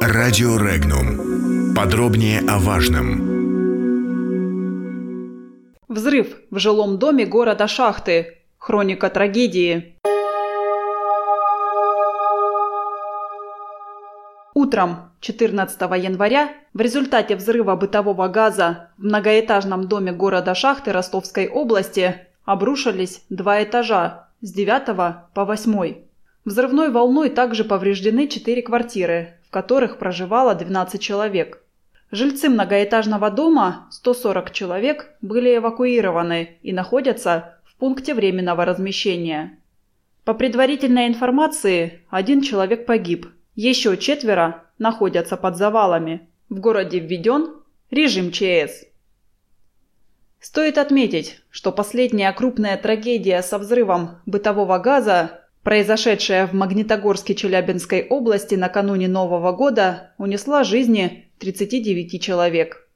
Радио Регнум. Подробнее о важном. Взрыв в жилом доме города Шахты. Хроника трагедии. Утром 14 января в результате взрыва бытового газа в многоэтажном доме города Шахты Ростовской области обрушились два этажа с 9 по 8. Взрывной волной также повреждены четыре квартиры, в которых проживало 12 человек. Жильцы многоэтажного дома, 140 человек, были эвакуированы и находятся в пункте временного размещения. По предварительной информации, один человек погиб, еще четверо находятся под завалами. В городе введен режим ЧС. Стоит отметить, что последняя крупная трагедия со взрывом бытового газа, произошедшая в Магнитогорске Челябинской области накануне Нового года, унесла жизни 39 человек.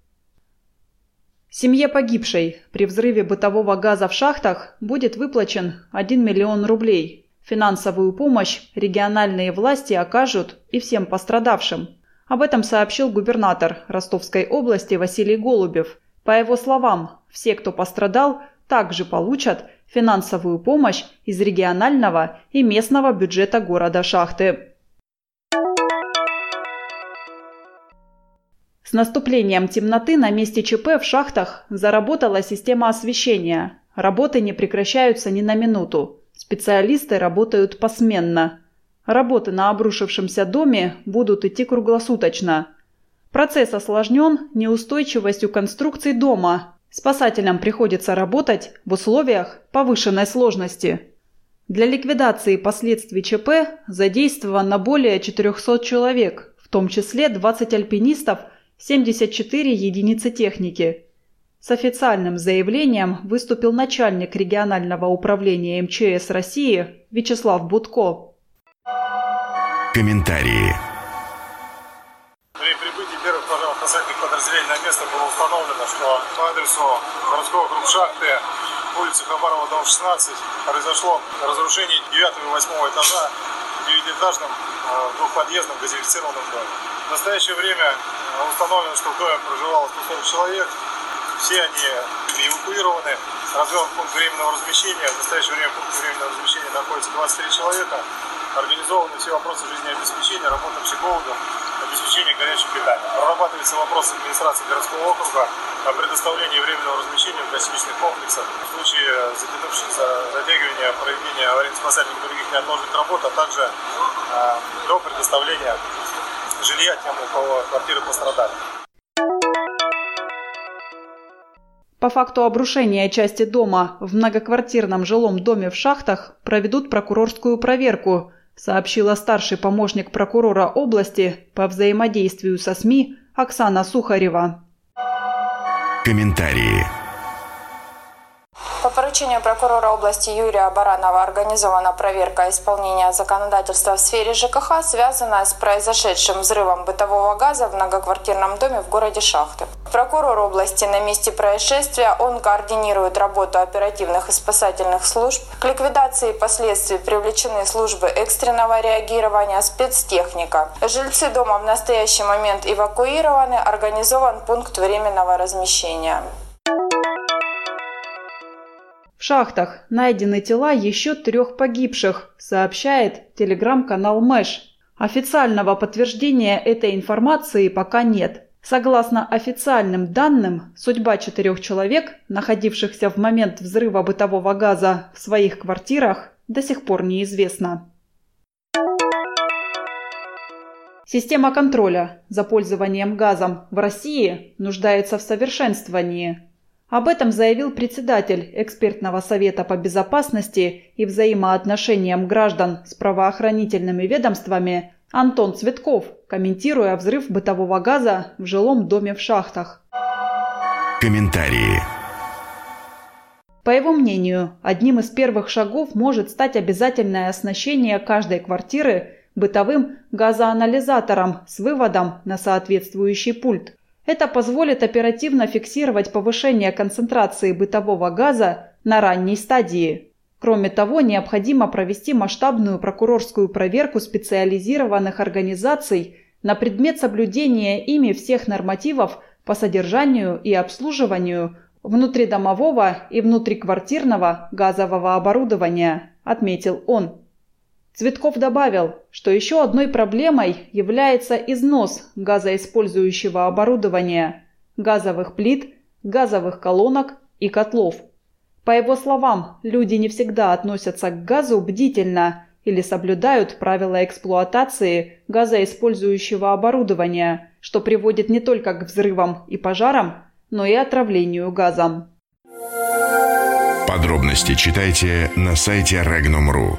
Семье погибшей при взрыве бытового газа в шахтах будет выплачен 1 миллион рублей. Финансовую помощь региональные власти окажут и всем пострадавшим. Об этом сообщил губернатор Ростовской области Василий Голубев – по его словам, все, кто пострадал, также получат финансовую помощь из регионального и местного бюджета города Шахты. С наступлением темноты на месте ЧП в шахтах заработала система освещения. Работы не прекращаются ни на минуту. Специалисты работают посменно. Работы на обрушившемся доме будут идти круглосуточно. Процесс осложнен неустойчивостью конструкций дома. Спасателям приходится работать в условиях повышенной сложности. Для ликвидации последствий ЧП задействовано более 400 человек, в том числе 20 альпинистов, 74 единицы техники. С официальным заявлением выступил начальник регионального управления МЧС России Вячеслав Будко. Комментарии. Место было установлено, что по адресу городского округ Шахты, улица Хабарова, дом 16, произошло разрушение 9 и 8 этажа в девятиэтажном э, двухподъездном газифицированном доме. В настоящее время э, установлено, что в доме проживало 140 человек. Все они эвакуированы. Развернут пункт временного размещения. В настоящее время в пункте временного размещения находится 23 человека. Организованы все вопросы жизнеобеспечения, работа психологов, обеспечения горячим питанием. Прорабатывается вопрос администрации городского округа о предоставлении временного размещения в гостиничных комплексах в случае затянувшихся затягивания проведения аварийно-спасательных и других неотложных работ, а также э, до предоставления жилья тем, у кого квартиры пострадали. По факту обрушения части дома в многоквартирном жилом доме в шахтах проведут прокурорскую проверку – сообщила старший помощник прокурора области по взаимодействию со СМИ Оксана Сухарева. Комментарии. По поручению прокурора области Юрия Баранова организована проверка исполнения законодательства в сфере ЖКХ, связанная с произошедшим взрывом бытового газа в многоквартирном доме в городе Шахты. Прокурор области на месте происшествия, он координирует работу оперативных и спасательных служб. К ликвидации последствий привлечены службы экстренного реагирования, спецтехника. Жильцы дома в настоящий момент эвакуированы, организован пункт временного размещения. В шахтах найдены тела еще трех погибших, сообщает телеграм-канал Мэш. Официального подтверждения этой информации пока нет. Согласно официальным данным, судьба четырех человек, находившихся в момент взрыва бытового газа в своих квартирах, до сих пор неизвестна. Система контроля за пользованием газом в России нуждается в совершенствовании – об этом заявил председатель экспертного совета по безопасности и взаимоотношениям граждан с правоохранительными ведомствами Антон Цветков, комментируя взрыв бытового газа в жилом доме в шахтах. Комментарии. По его мнению, одним из первых шагов может стать обязательное оснащение каждой квартиры бытовым газоанализатором с выводом на соответствующий пульт. Это позволит оперативно фиксировать повышение концентрации бытового газа на ранней стадии. Кроме того, необходимо провести масштабную прокурорскую проверку специализированных организаций на предмет соблюдения ими всех нормативов по содержанию и обслуживанию внутридомового и внутриквартирного газового оборудования, отметил он. Цветков добавил, что еще одной проблемой является износ газоиспользующего оборудования, газовых плит, газовых колонок и котлов. По его словам, люди не всегда относятся к газу бдительно или соблюдают правила эксплуатации газоиспользующего оборудования, что приводит не только к взрывам и пожарам, но и отравлению газом. Подробности читайте на сайте Regnum.ru.